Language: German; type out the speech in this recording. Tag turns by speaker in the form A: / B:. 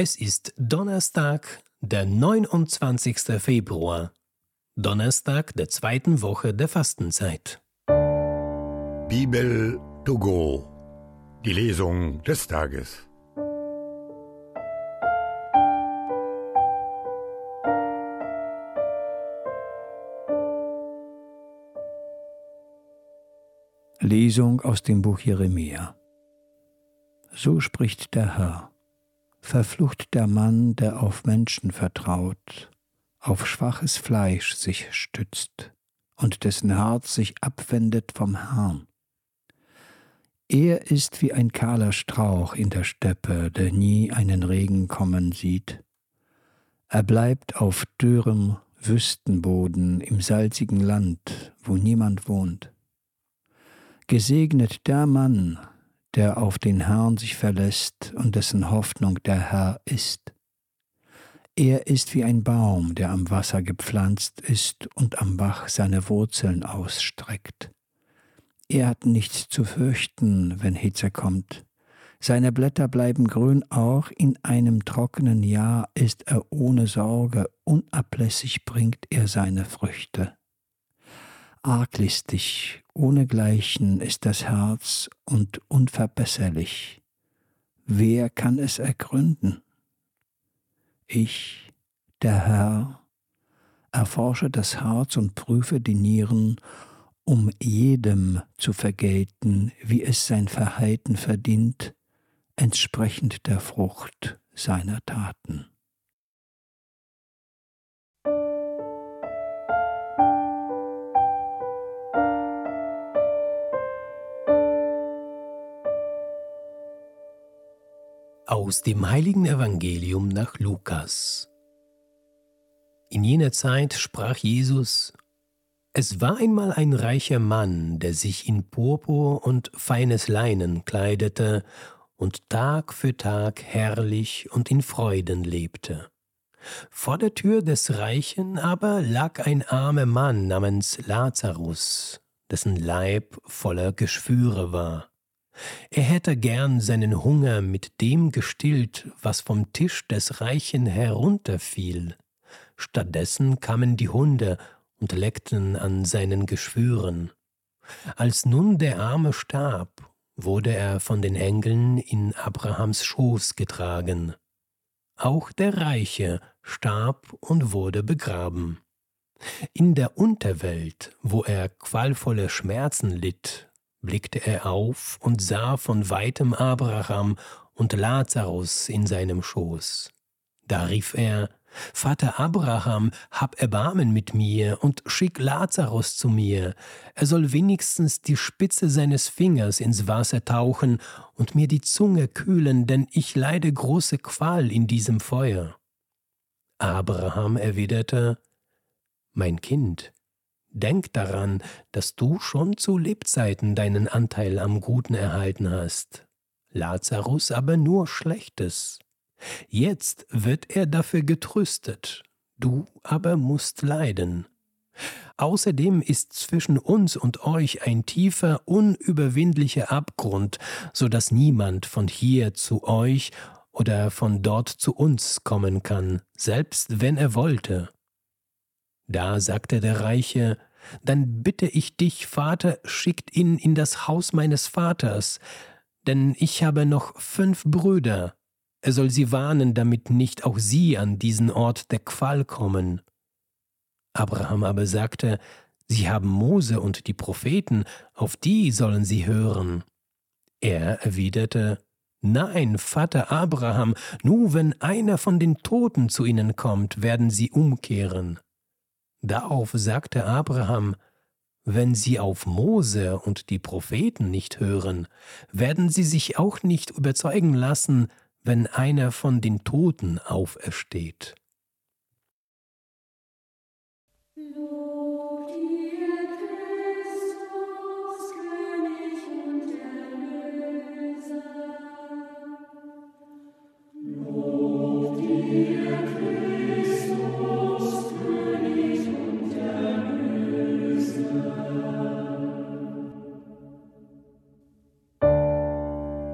A: Es ist Donnerstag, der 29. Februar, Donnerstag der zweiten Woche der Fastenzeit.
B: Bibel to go, die Lesung des Tages.
C: Lesung aus dem Buch Jeremia. So spricht der Herr. Verflucht der Mann, der auf Menschen vertraut, auf schwaches Fleisch sich stützt und dessen Herz sich abwendet vom Herrn. Er ist wie ein kahler Strauch in der Steppe, der nie einen Regen kommen sieht. Er bleibt auf dürrem Wüstenboden im salzigen Land, wo niemand wohnt. Gesegnet der Mann, der auf den Herrn sich verlässt und dessen Hoffnung der Herr ist. Er ist wie ein Baum, der am Wasser gepflanzt ist und am Bach seine Wurzeln ausstreckt. Er hat nichts zu fürchten, wenn Hitze kommt. Seine Blätter bleiben grün, auch in einem trockenen Jahr ist er ohne Sorge, unablässig bringt er seine Früchte. Arglistig, ohnegleichen ist das Herz und unverbesserlich. Wer kann es ergründen? Ich, der Herr, erforsche das Herz und prüfe die Nieren, um jedem zu vergelten, wie es sein Verhalten verdient, entsprechend der Frucht seiner Taten.
A: Aus dem heiligen Evangelium nach Lukas. In jener Zeit sprach Jesus, Es war einmal ein reicher Mann, der sich in Purpur und feines Leinen kleidete und Tag für Tag herrlich und in Freuden lebte. Vor der Tür des Reichen aber lag ein armer Mann namens Lazarus, dessen Leib voller Geschwüre war. Er hätte gern seinen Hunger mit dem gestillt, was vom Tisch des Reichen herunterfiel. Stattdessen kamen die Hunde und leckten an seinen Geschwüren. Als nun der Arme starb, wurde er von den Engeln in Abrahams Schoß getragen. Auch der Reiche starb und wurde begraben. In der Unterwelt, wo er qualvolle Schmerzen litt, blickte er auf und sah von weitem Abraham und Lazarus in seinem Schoß. Da rief er, Vater Abraham, hab Erbarmen mit mir und schick Lazarus zu mir. Er soll wenigstens die Spitze seines Fingers ins Wasser tauchen und mir die Zunge kühlen, denn ich leide große Qual in diesem Feuer. Abraham erwiderte, Mein Kind, Denk daran, dass du schon zu Lebzeiten deinen Anteil am Guten erhalten hast. Lazarus aber nur Schlechtes. Jetzt wird er dafür getröstet, du aber musst leiden. Außerdem ist zwischen uns und euch ein tiefer, unüberwindlicher Abgrund, so dass niemand von hier zu euch oder von dort zu uns kommen kann, selbst wenn er wollte. Da sagte der Reiche, Dann bitte ich dich, Vater, schickt ihn in das Haus meines Vaters, denn ich habe noch fünf Brüder. Er soll sie warnen, damit nicht auch sie an diesen Ort der Qual kommen. Abraham aber sagte, Sie haben Mose und die Propheten, auf die sollen sie hören. Er erwiderte, Nein, Vater Abraham, nur wenn einer von den Toten zu ihnen kommt, werden sie umkehren. Darauf sagte Abraham, wenn sie auf Mose und die Propheten nicht hören, werden sie sich auch nicht überzeugen lassen, wenn einer von den Toten aufersteht.